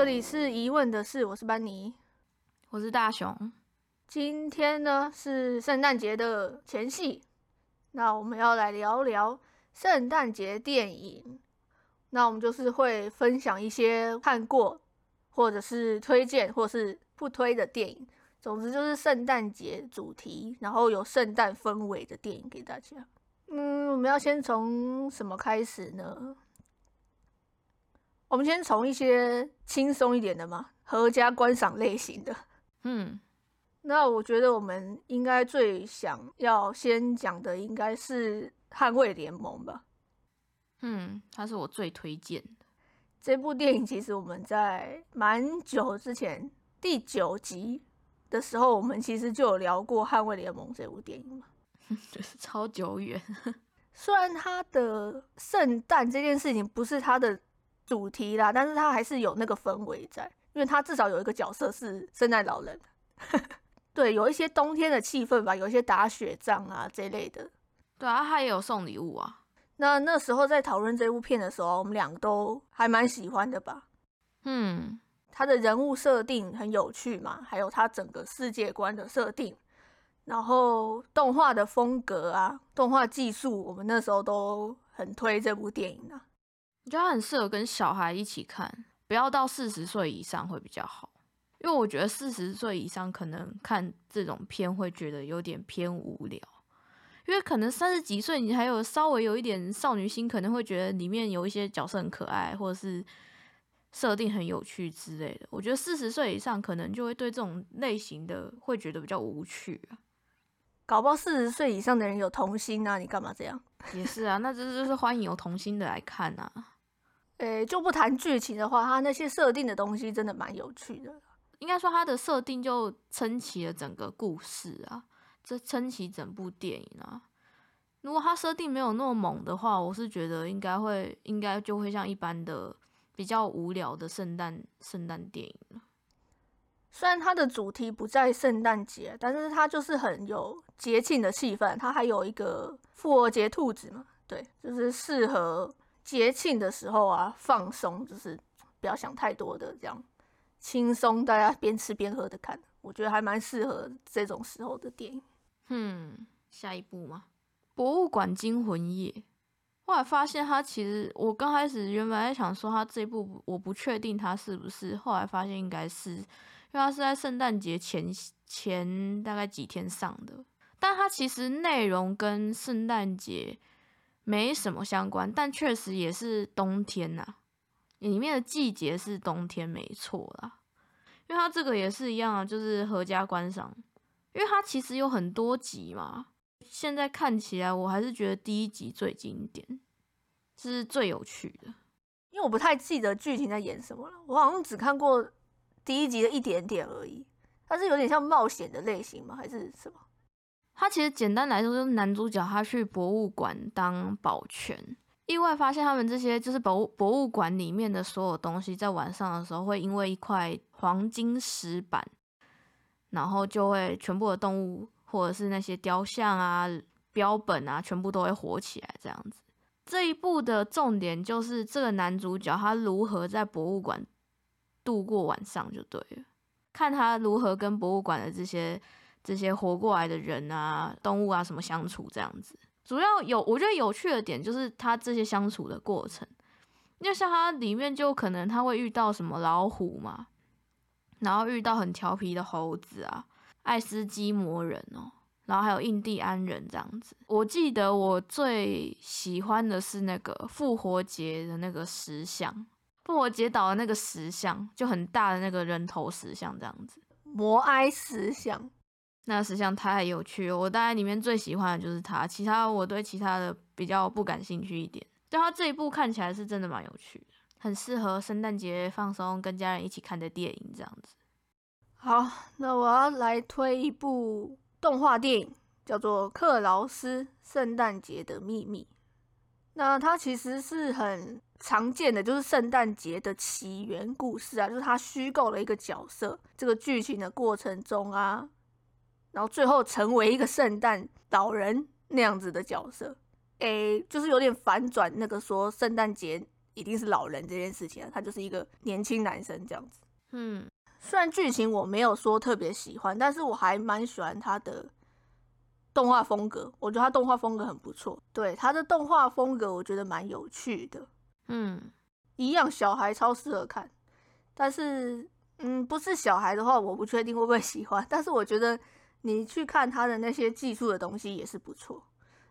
这里是疑问的事，我是班尼，我是大雄。今天呢是圣诞节的前夕，那我们要来聊聊圣诞节电影。那我们就是会分享一些看过，或者是推荐，或是不推的电影。总之就是圣诞节主题，然后有圣诞氛围的电影给大家。嗯，我们要先从什么开始呢？我们先从一些轻松一点的嘛，合家观赏类型的。嗯，那我觉得我们应该最想要先讲的应该是《捍卫联盟》吧。嗯，它是我最推荐的这部电影。其实我们在蛮久之前第九集的时候，我们其实就有聊过《捍卫联盟》这部电影嘛，就是超久远。虽然它的圣诞这件事情不是它的。主题啦，但是它还是有那个氛围在，因为它至少有一个角色是圣诞老人，对，有一些冬天的气氛吧，有一些打雪仗啊这类的。对啊，他也有送礼物啊。那那时候在讨论这部片的时候，我们两个都还蛮喜欢的吧。嗯，他的人物设定很有趣嘛，还有他整个世界观的设定，然后动画的风格啊，动画技术，我们那时候都很推这部电影啊。我觉得它很适合跟小孩一起看，不要到四十岁以上会比较好，因为我觉得四十岁以上可能看这种片会觉得有点偏无聊，因为可能三十几岁你还有稍微有一点少女心，可能会觉得里面有一些角色很可爱，或者是设定很有趣之类的。我觉得四十岁以上可能就会对这种类型的会觉得比较无趣啊。搞不好四十岁以上的人有童心啊，你干嘛这样？也是啊，那这就是欢迎有童心的来看啊。诶，就不谈剧情的话，它那些设定的东西真的蛮有趣的。应该说，它的设定就撑起了整个故事啊，这撑起整部电影啊。如果它设定没有那么猛的话，我是觉得应该会，应该就会像一般的比较无聊的圣诞圣诞电影了。虽然它的主题不在圣诞节，但是它就是很有节庆的气氛。它还有一个复活节兔子嘛，对，就是适合。节庆的时候啊，放松就是不要想太多的，这样轻松，大家边吃边喝的看，我觉得还蛮适合这种时候的电影。嗯，下一部吗？博物馆惊魂夜。后来发现他其实，我刚开始原本在想说他这部我不确定他是不是，后来发现应该是，因为他是在圣诞节前前大概几天上的，但他其实内容跟圣诞节。没什么相关，但确实也是冬天呐。里面的季节是冬天，没错啦。因为它这个也是一样啊，就是合家观赏。因为它其实有很多集嘛，现在看起来我还是觉得第一集最经典，是最有趣的。因为我不太记得剧情在演什么了，我好像只看过第一集的一点点而已。它是有点像冒险的类型吗？还是什么？他其实简单来说就是男主角他去博物馆当保全，意外发现他们这些就是博物博物馆里面的所有东西，在晚上的时候会因为一块黄金石板，然后就会全部的动物或者是那些雕像啊、标本啊，全部都会活起来这样子。这一部的重点就是这个男主角他如何在博物馆度过晚上就对了，看他如何跟博物馆的这些。这些活过来的人啊、动物啊，什么相处这样子，主要有我觉得有趣的点就是他这些相处的过程，因为像他里面就可能他会遇到什么老虎嘛，然后遇到很调皮的猴子啊、爱斯基摩人哦，然后还有印第安人这样子。我记得我最喜欢的是那个复活节的那个石像，复活节岛的那个石像，就很大的那个人头石像这样子，摩埃石像。那石像太有趣了，我大概里面最喜欢的就是它，其他我对其他的比较不感兴趣一点。就它这一部看起来是真的蛮有趣的，很适合圣诞节放松跟家人一起看的电影这样子。好，那我要来推一部动画电影，叫做《克劳斯圣诞节的秘密》。那它其实是很常见的，就是圣诞节的起源故事啊，就是它虚构了一个角色，这个剧情的过程中啊。然后最后成为一个圣诞老人那样子的角色，诶，就是有点反转那个说圣诞节一定是老人这件事情啊，他就是一个年轻男生这样子。嗯，虽然剧情我没有说特别喜欢，但是我还蛮喜欢他的动画风格。我觉得他动画风格很不错，对他的动画风格我觉得蛮有趣的。嗯，一样小孩超适合看，但是嗯，不是小孩的话，我不确定会不会喜欢。但是我觉得你去看他的那些技术的东西也是不错。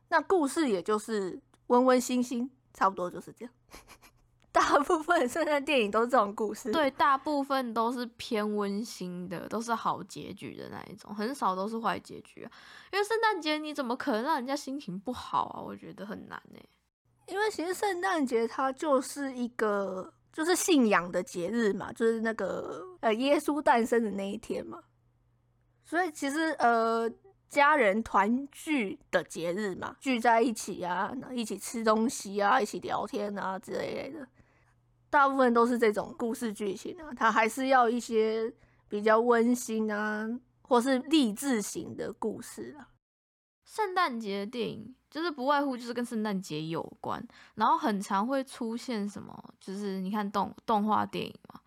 那故事也就是温温馨馨，差不多就是这样。大部分圣诞电影都是这种故事，对，大部分都是偏温馨的，都是好结局的那一种，很少都是坏结局啊。因为圣诞节你怎么可能让人家心情不好啊？我觉得很难呢。因为其实圣诞节它就是一个就是信仰的节日嘛，就是那个呃耶稣诞生的那一天嘛，所以其实呃。家人团聚的节日嘛，聚在一起啊，一起吃东西啊，一起聊天啊之类的，大部分都是这种故事剧情啊。它还是要一些比较温馨啊，或是励志型的故事啊。圣诞节的电影就是不外乎就是跟圣诞节有关，然后很常会出现什么，就是你看动动画电影嘛，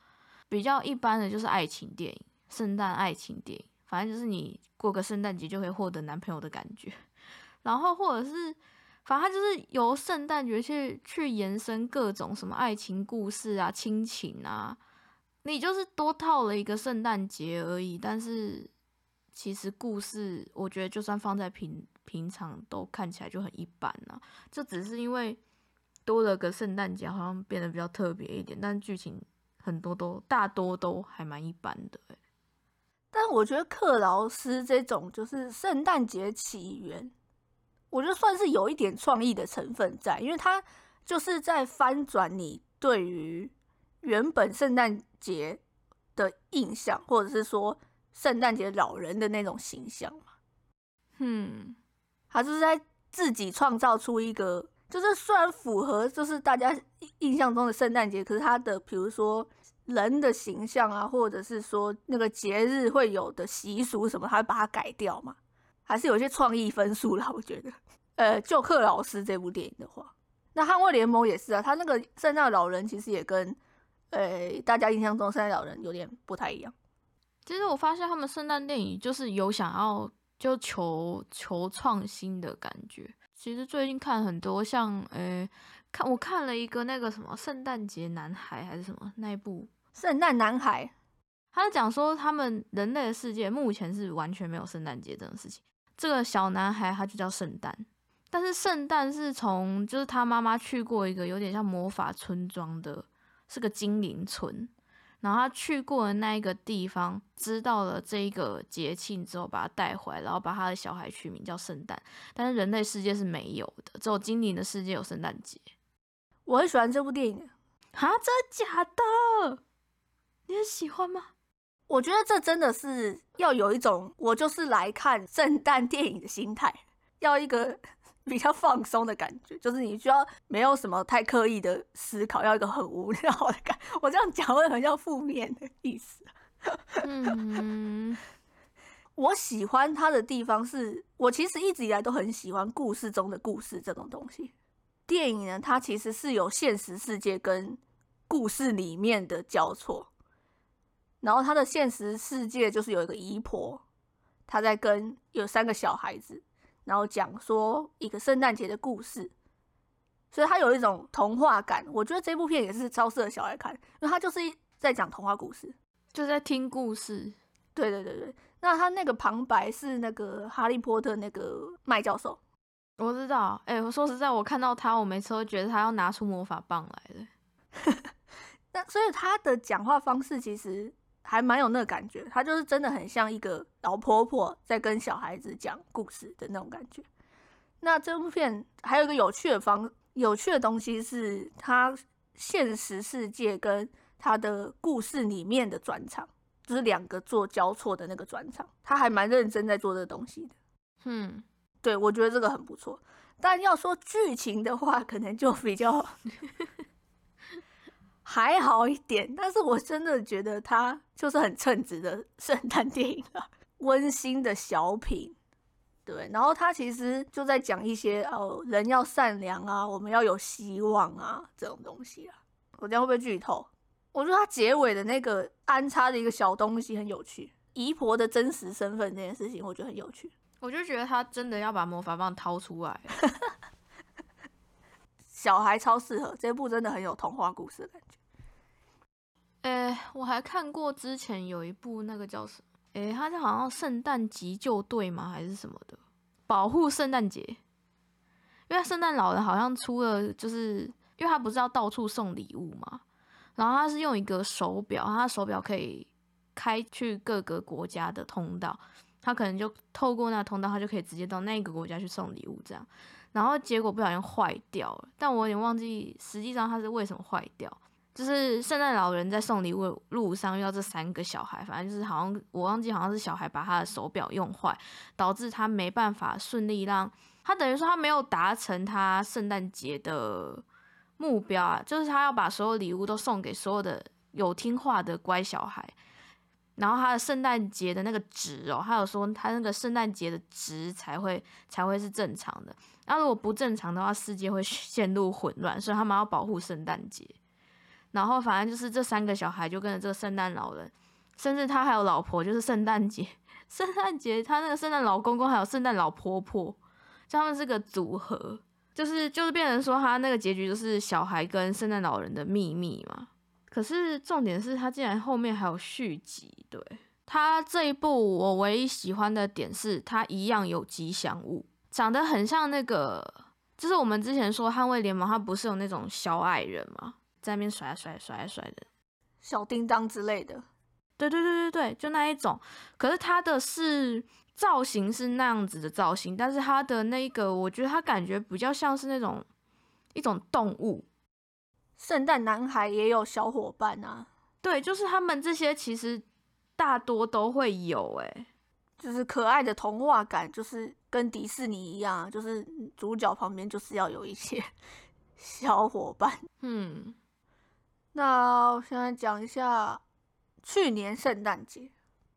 比较一般的就是爱情电影，圣诞爱情电影。反正就是你过个圣诞节就可以获得男朋友的感觉，然后或者是，反正就是由圣诞节去去延伸各种什么爱情故事啊、亲情啊，你就是多套了一个圣诞节而已。但是其实故事，我觉得就算放在平平常都看起来就很一般啊，这只是因为多了个圣诞节，好像变得比较特别一点，但剧情很多都大多都还蛮一般的但我觉得克劳斯这种就是圣诞节起源，我觉得算是有一点创意的成分在，因为他就是在翻转你对于原本圣诞节的印象，或者是说圣诞节老人的那种形象嘛。嗯，他就是在自己创造出一个，就是虽然符合就是大家印象中的圣诞节，可是他的比如说。人的形象啊，或者是说那个节日会有的习俗什么，他会把它改掉嘛？还是有些创意分数啦？我觉得，呃，就克老师这部电影的话，那捍卫联盟也是啊，他那个圣诞老人其实也跟呃大家印象中圣诞老人有点不太一样。其实我发现他们圣诞电影就是有想要就求求创新的感觉。其实最近看很多像呃。看，我看了一个那个什么圣诞节男孩还是什么那一部圣诞男孩，他讲说他们人类的世界目前是完全没有圣诞节这种事情。这个小男孩他就叫圣诞，但是圣诞是从就是他妈妈去过一个有点像魔法村庄的，是个精灵村，然后他去过的那一个地方，知道了这一个节庆之后，把他带回来，然后把他的小孩取名叫圣诞。但是人类世界是没有的，只有精灵的世界有圣诞节。我很喜欢这部电影，啊，真的假的？你很喜欢吗？我觉得这真的是要有一种我就是来看圣诞电影的心态，要一个 比较放松的感觉，就是你需要没有什么太刻意的思考，要一个很无聊的感。我这样讲会很像负面的意思。嗯，我喜欢他的地方是我其实一直以来都很喜欢故事中的故事这种东西。电影呢，它其实是有现实世界跟故事里面的交错，然后他的现实世界就是有一个姨婆，她在跟有三个小孩子，然后讲说一个圣诞节的故事，所以他有一种童话感。我觉得这部片也是超适合小孩看，因为他就是在讲童话故事，就在听故事。对对对对，那他那个旁白是那个哈利波特那个麦教授。我知道，哎，我说实在，我看到他，我每次都觉得他要拿出魔法棒来了。那所以他的讲话方式其实还蛮有那个感觉，他就是真的很像一个老婆婆在跟小孩子讲故事的那种感觉。那这部片还有一个有趣的方，有趣的东西是他现实世界跟他的故事里面的转场，就是两个做交错的那个转场，他还蛮认真在做这个东西的。嗯。对，我觉得这个很不错，但要说剧情的话，可能就比较还好一点。但是我真的觉得它就是很称职的 圣诞电影了，温馨的小品。对，然后他其实就在讲一些哦，人要善良啊，我们要有希望啊这种东西啊。我这样会不会剧透？我觉得他结尾的那个安插的一个小东西很有趣，姨婆的真实身份这件事情，我觉得很有趣。我就觉得他真的要把魔法棒掏出来，小孩超适合这部，真的很有童话故事的感觉。诶，我还看过之前有一部那个叫什么？诶，它是好像圣诞急救队吗？还是什么的？保护圣诞节。因为圣诞老人好像出了，就是因为他不是要到处送礼物嘛，然后他是用一个手表，他手表可以开去各个国家的通道，他可能就透过那通道，他就可以直接到那个国家去送礼物这样。然后结果不小心坏掉了，但我有点忘记实际上他是为什么坏掉。就是圣诞老人在送礼物路上遇到这三个小孩，反正就是好像我忘记好像是小孩把他的手表用坏，导致他没办法顺利让他等于说他没有达成他圣诞节的目标啊，就是他要把所有礼物都送给所有的有听话的乖小孩，然后他的圣诞节的那个值哦，他有说他那个圣诞节的值才会才会是正常的，那如果不正常的话，世界会陷入混乱，所以他们要保护圣诞节。然后反正就是这三个小孩就跟着这个圣诞老人，甚至他还有老婆，就是圣诞节，圣诞节他那个圣诞老公公还有圣诞老婆婆，就他们是个组合，就是就是变成说他那个结局就是小孩跟圣诞老人的秘密嘛。可是重点是他竟然后面还有续集，对他这一部我唯一喜欢的点是他一样有吉祥物，长得很像那个，就是我们之前说捍卫联盟，他不是有那种小矮人吗？在那边甩甩甩甩的，小叮当之类的，对对对对对，就那一种。可是它的是造型是那样子的造型，但是它的那个，我觉得它感觉比较像是那种一种动物。圣诞男孩也有小伙伴啊，对，就是他们这些其实大多都会有，哎，就是可爱的童话感，就是跟迪士尼一样，就是主角旁边就是要有一些 小伙伴，嗯。那我现在讲一下去年圣诞节，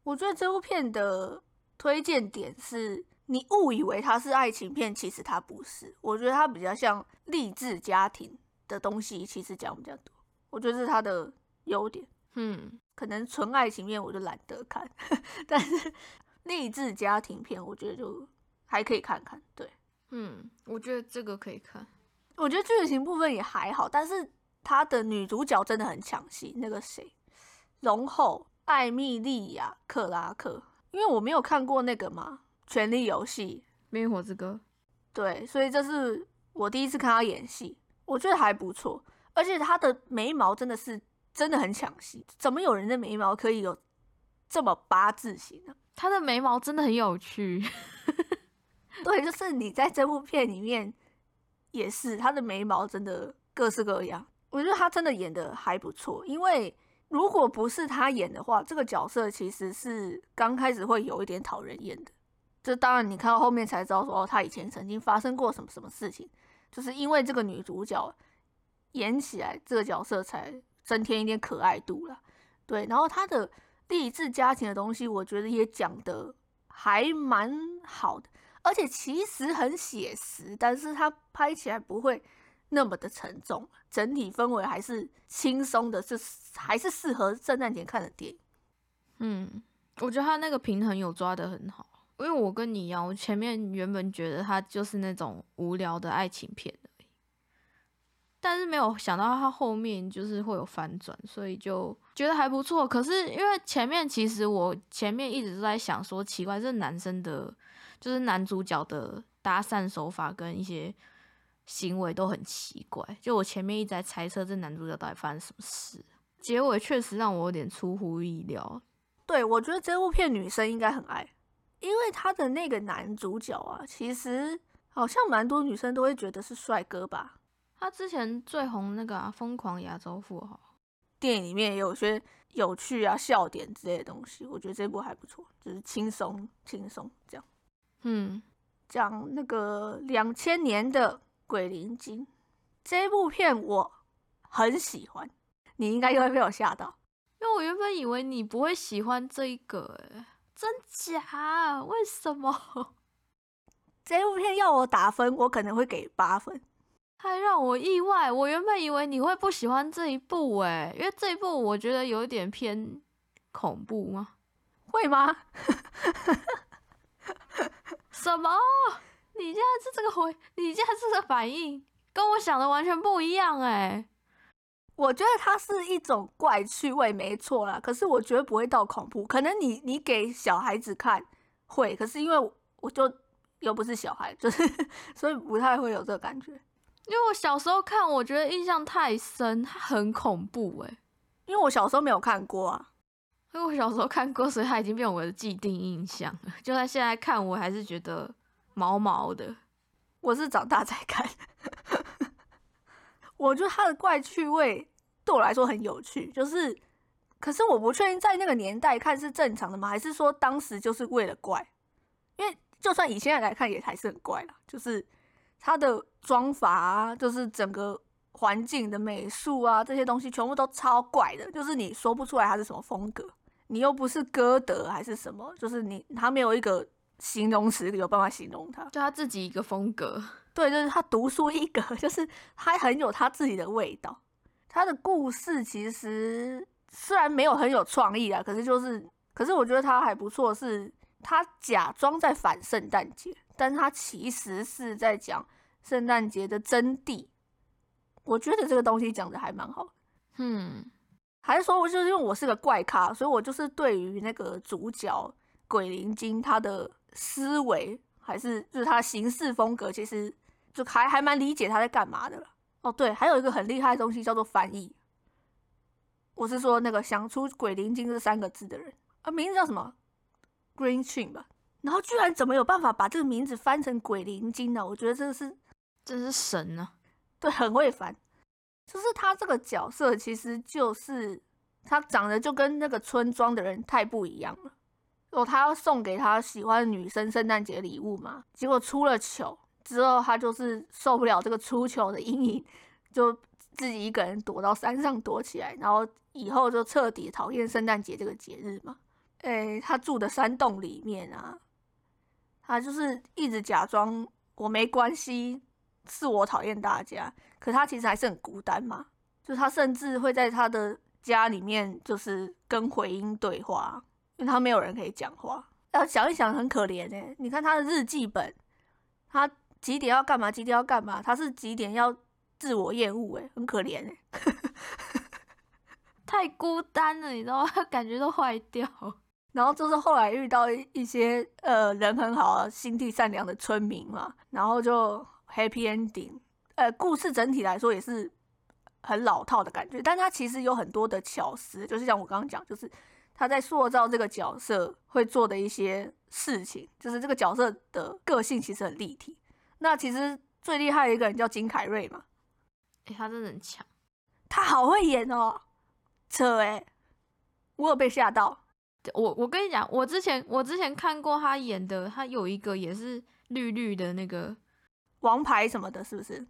我觉得这部片的推荐点是，你误以为它是爱情片，其实它不是。我觉得它比较像励志家庭的东西，其实讲比较多。我觉得是它的优点。嗯，可能纯爱情片我就懒得看，但是励志家庭片我觉得就还可以看看。对，嗯，我觉得这个可以看。我觉得剧情部分也还好，但是。她的女主角真的很抢戏，那个谁，龙后艾米莉亚克拉克，因为我没有看过那个嘛《权力游戏》《冰火之歌》，对，所以这是我第一次看她演戏，我觉得还不错，而且她的眉毛真的是真的很抢戏，怎么有人的眉毛可以有这么八字形呢？她的眉毛真的很有趣，对，就是你在这部片里面也是，她的眉毛真的各式各样。我觉得他真的演的还不错，因为如果不是他演的话，这个角色其实是刚开始会有一点讨人厌的。这当然你看到后面才知道，说哦，他以前曾经发生过什么什么事情，就是因为这个女主角演起来，这个角色才增添一点可爱度了。对，然后他的励志家庭的东西，我觉得也讲的还蛮好的，而且其实很写实，但是他拍起来不会。那么的沉重，整体氛围还是轻松的，是还是适合圣诞节看的电影。嗯，我觉得他那个平衡有抓得很好，因为我跟你一样，我前面原本觉得他就是那种无聊的爱情片而已，但是没有想到他后面就是会有反转，所以就觉得还不错。可是因为前面其实我前面一直都在想说，奇怪，这男生的，就是男主角的搭讪手法跟一些。行为都很奇怪，就我前面一直在猜测这男主角到底发生什么事，结尾确实让我有点出乎意料。对，我觉得这部片女生应该很爱，因为他的那个男主角啊，其实好像蛮多女生都会觉得是帅哥吧。他之前最红那个《啊疯狂亚洲富豪》电影里面也有些有趣啊笑点之类的东西，我觉得这部还不错，就是轻松轻松这样。嗯，讲那个两千年的。鬼灵精这部片我很喜欢，你应该又会被我吓到，因为我原本以为你不会喜欢这一个，哎，真假？为什么？这部片要我打分，我可能会给八分。太让我意外。我原本以为你会不喜欢这一部诶，因为这一部我觉得有一点偏恐怖吗？会吗？什么？你现在是这个回，你现在是这个反应，跟我想的完全不一样诶。我觉得它是一种怪趣味，没错啦。可是我觉得不会到恐怖，可能你你给小孩子看会，可是因为我就又不是小孩，就是 所以不太会有这个感觉。因为我小时候看，我觉得印象太深，它很恐怖诶。因为我小时候没有看过啊，因为我小时候看过，所以它已经变我的既定印象了。就算现在看，我还是觉得毛毛的。我是长大才看。我觉得他的怪趣味对我来说很有趣，就是，可是我不确定在那个年代看是正常的吗？还是说当时就是为了怪？因为就算以现在来看也还是很怪啦，就是他的妆法啊，就是整个环境的美术啊，这些东西全部都超怪的，就是你说不出来它是什么风格，你又不是歌德还是什么，就是你他没有一个形容词有办法形容他，就他自己一个风格。对，就是他独树一格，就是他很有他自己的味道。他的故事其实虽然没有很有创意啊，可是就是，可是我觉得他还不错，是他假装在反圣诞节，但是他其实是在讲圣诞节的真谛。我觉得这个东西讲的还蛮好。嗯，还是说，我就是因为我是个怪咖，所以我就是对于那个主角鬼灵精他的思维，还是就是他的行事风格，其实。就还还蛮理解他在干嘛的了。哦，对，还有一个很厉害的东西叫做翻译。我是说那个想出“鬼灵精”这三个字的人啊，名字叫什么？Green Chin 吧。然后居然怎么有办法把这个名字翻成“鬼灵精”呢？我觉得这是真是神啊！对，很会翻。就是他这个角色，其实就是他长得就跟那个村庄的人太不一样了。哦，他要送给他喜欢的女生圣诞节礼物嘛，结果出了糗。之后他就是受不了这个出糗的阴影，就自己一个人躲到山上躲起来，然后以后就彻底讨厌圣诞节这个节日嘛。诶，他住的山洞里面啊，他就是一直假装我没关系，是我讨厌大家，可他其实还是很孤单嘛。就他甚至会在他的家里面就是跟回音对话，因为他没有人可以讲话。要想一想，很可怜哎。你看他的日记本，他。几点要干嘛？几点要干嘛？他是几点要自我厌恶？哎，很可怜哎，太孤单了，你知道吗？感觉都坏掉。然后就是后来遇到一些呃人很好、心地善良的村民嘛，然后就 happy ending。呃，故事整体来说也是很老套的感觉，但他其实有很多的巧思，就是像我刚刚讲，就是他在塑造这个角色会做的一些事情，就是这个角色的个性其实很立体。那其实最厉害的一个人叫金凯瑞嘛，哎，他真的很强，他好会演哦，扯哎，我有被吓到。我我跟你讲，我之前我之前看过他演的，他有一个也是绿绿的那个王牌什么的，是不是？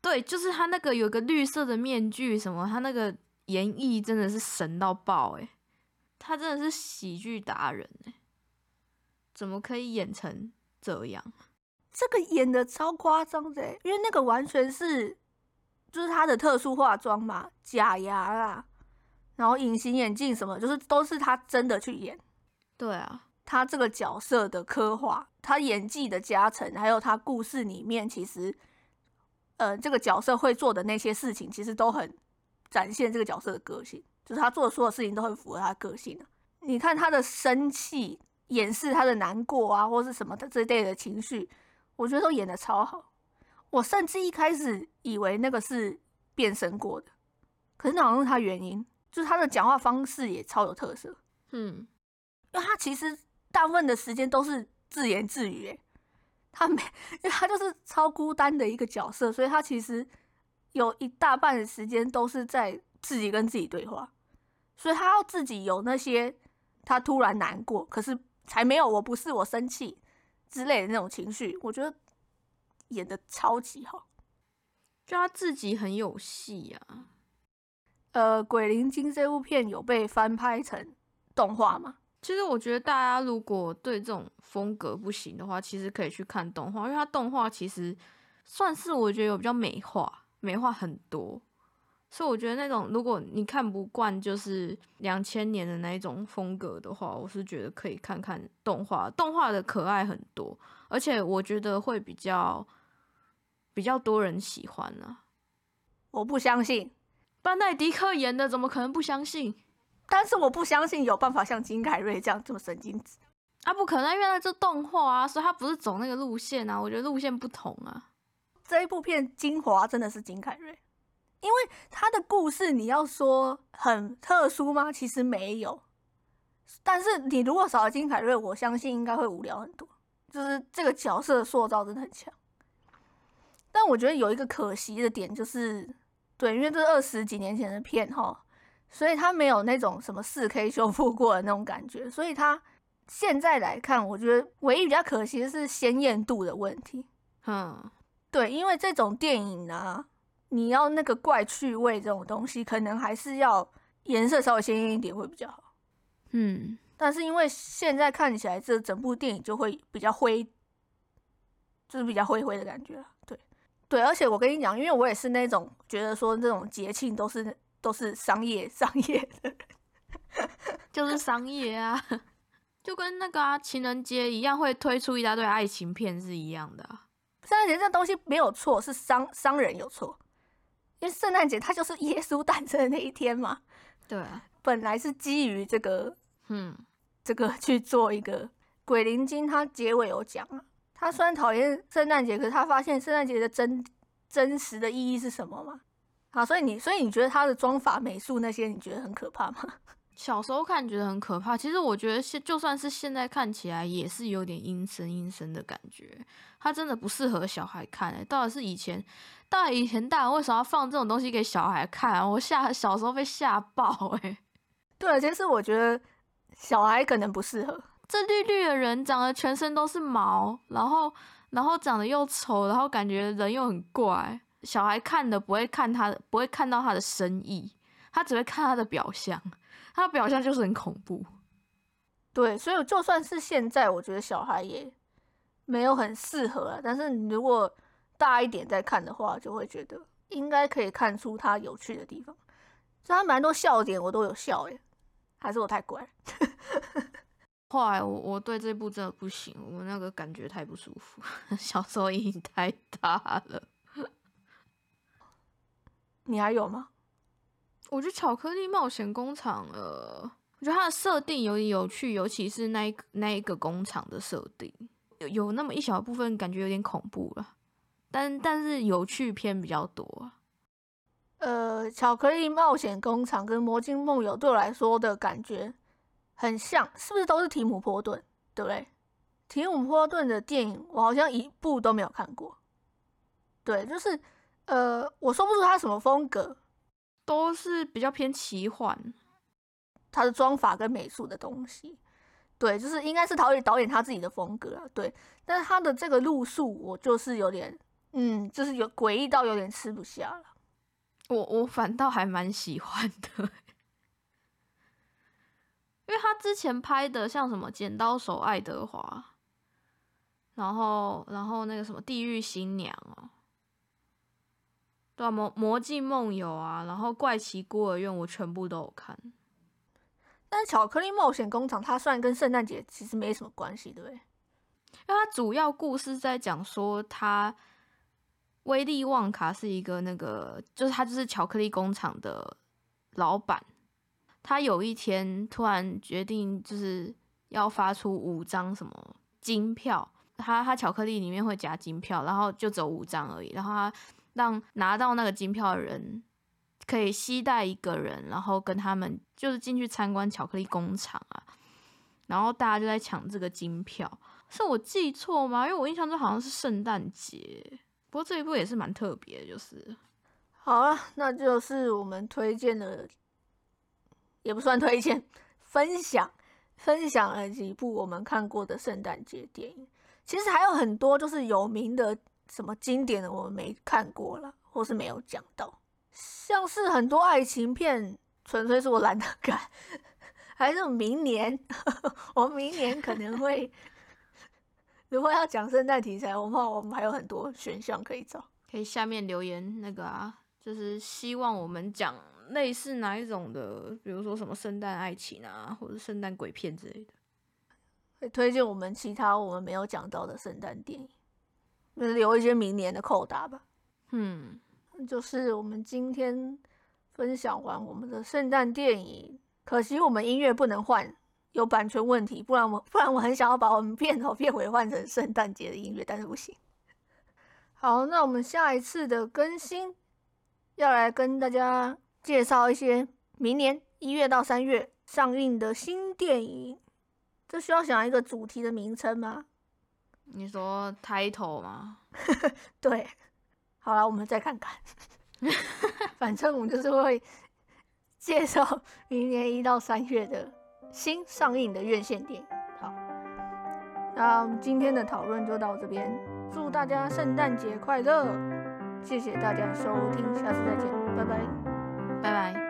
对，就是他那个有个绿色的面具什么，他那个演绎真的是神到爆哎，他真的是喜剧达人哎，怎么可以演成这样？这个演的超夸张的，因为那个完全是就是他的特殊化妆嘛，假牙啦，然后隐形眼镜什么，就是都是他真的去演。对啊，他这个角色的刻画，他演技的加成，还有他故事里面其实，呃，这个角色会做的那些事情，其实都很展现这个角色的个性，就是他做的所有事情都很符合他的个性你看他的生气，掩饰他的难过啊，或是什么的这类的情绪。我觉得都演的超好，我甚至一开始以为那个是变身过的，可是那好像是他原因，就是他的讲话方式也超有特色，嗯，因为他其实大部分的时间都是自言自语，诶，他没，因为他就是超孤单的一个角色，所以他其实有一大半的时间都是在自己跟自己对话，所以他要自己有那些他突然难过，可是才没有我不是我生气。之类的那种情绪，我觉得演的超级好，就他自己很有戏啊。呃，《鬼灵精》这部片有被翻拍成动画吗？其实我觉得大家如果对这种风格不行的话，其实可以去看动画，因为它动画其实算是我觉得有比较美化，美化很多。所以我觉得那种如果你看不惯就是两千年的那一种风格的话，我是觉得可以看看动画，动画的可爱很多，而且我觉得会比较比较多人喜欢呢。我不相信，班奈迪克演的怎么可能不相信？但是我不相信有办法像金凯瑞这样这么神经质。啊，不可能，因为那是动画啊，所以他不是走那个路线啊。我觉得路线不同啊。这一部片精华真的是金凯瑞，因为他的故事你要说很特殊吗？其实没有。但是你如果少了金凯瑞，我相信应该会无聊很多。就是这个角色塑造真的很强。但我觉得有一个可惜的点就是，对，因为这是二十几年前的片哈，所以他没有那种什么四 K 修复过的那种感觉，所以他。现在来看，我觉得唯一比较可惜的是鲜艳度的问题。嗯，对，因为这种电影呢，你要那个怪趣味这种东西，可能还是要颜色稍微鲜艳一点会比较好。嗯，但是因为现在看起来，这整部电影就会比较灰，就是比较灰灰的感觉。对，对，而且我跟你讲，因为我也是那种觉得说这种节庆都是都是商业商业的，就是商业啊。就跟那个啊情人节一样，会推出一大堆爱情片是一样的。圣诞节这东西没有错，是商商人有错。因为圣诞节它就是耶稣诞生的那一天嘛。对，本来是基于这个，嗯，这个 去做一个鬼灵精。它结尾有讲啊，他虽然讨厌圣诞节，可是他发现圣诞节的真真实的意义是什么嘛？啊，所以你所以你觉得他的妆法美术那些，你觉得很可怕吗？小时候看觉得很可怕，其实我觉得现就算是现在看起来也是有点阴森阴森的感觉。它真的不适合小孩看诶，到底是以前，到底以前大人为什么要放这种东西给小孩看？我吓小时候被吓爆诶。对，其实我觉得小孩可能不适合。这绿绿的人长得全身都是毛，然后然后长得又丑，然后感觉人又很怪，小孩看的不会看他的，不会看到他的深意，他只会看他的表象。他的表象就是很恐怖，对，所以就算是现在，我觉得小孩也没有很适合啊。但是你如果大一点再看的话，就会觉得应该可以看出它有趣的地方。就它蛮多笑点，我都有笑哎，还是我太乖。后来我我对这部真的不行，我那个感觉太不舒服，小时候阴影太大了。你还有吗？我觉得巧克力冒险工厂，呃，我觉得它的设定有点有趣，尤其是那一那一个工厂的设定，有有那么一小部分感觉有点恐怖了，但但是有趣片比较多。呃，巧克力冒险工厂跟魔镜梦游对我来说的感觉很像，是不是都是提姆波顿？对不对？提姆波顿的电影我好像一部都没有看过。对，就是呃，我说不出他什么风格。都是比较偏奇幻，他的妆法跟美术的东西，对，就是应该是导演导演他自己的风格啊，对。但是他的这个路数，我就是有点，嗯，就是有诡异到有点吃不下了。我我反倒还蛮喜欢的，因为他之前拍的像什么《剪刀手爱德华》，然后然后那个什么《地狱新娘》哦。对啊，魔魔镜梦游啊，然后怪奇孤儿院我全部都有看。但是巧克力冒险工厂它虽然跟圣诞节其实没什么关系，对不对？因为它主要故事在讲说，他威利旺卡是一个那个，就是他就是巧克力工厂的老板。他有一天突然决定就是要发出五张什么金票，他他巧克力里面会夹金票，然后就只有五张而已，然后他。让拿到那个金票的人可以携带一个人，然后跟他们就是进去参观巧克力工厂啊，然后大家就在抢这个金票，是我记错吗？因为我印象中好像是圣诞节，不过这一部也是蛮特别的，就是好了，那就是我们推荐的，也不算推荐，分享分享了几部我们看过的圣诞节电影，其实还有很多就是有名的。什么经典的我们没看过了，或是没有讲到，像是很多爱情片，纯粹是我懒得看，还是明年，我明年可能会如果要讲圣诞题材的话，我们还有很多选项可以找。可以下面留言那个啊，就是希望我们讲类似哪一种的，比如说什么圣诞爱情啊，或者圣诞鬼片之类的。会推荐我们其他我们没有讲到的圣诞电影，留一些明年的扣打吧。嗯，就是我们今天分享完我们的圣诞电影，可惜我们音乐不能换，有版权问题，不然我不然我很想要把我们片头片尾换成圣诞节的音乐，但是不行。好，那我们下一次的更新要来跟大家介绍一些明年一月到三月上映的新电影。这需要想一个主题的名称吗？你说 title 吗？对，好了，我们再看看。反正我们就是会介绍明年一到三月的新上映的院线电影。好，那今天的讨论就到这边，祝大家圣诞节快乐！谢谢大家收听，下次再见，拜拜。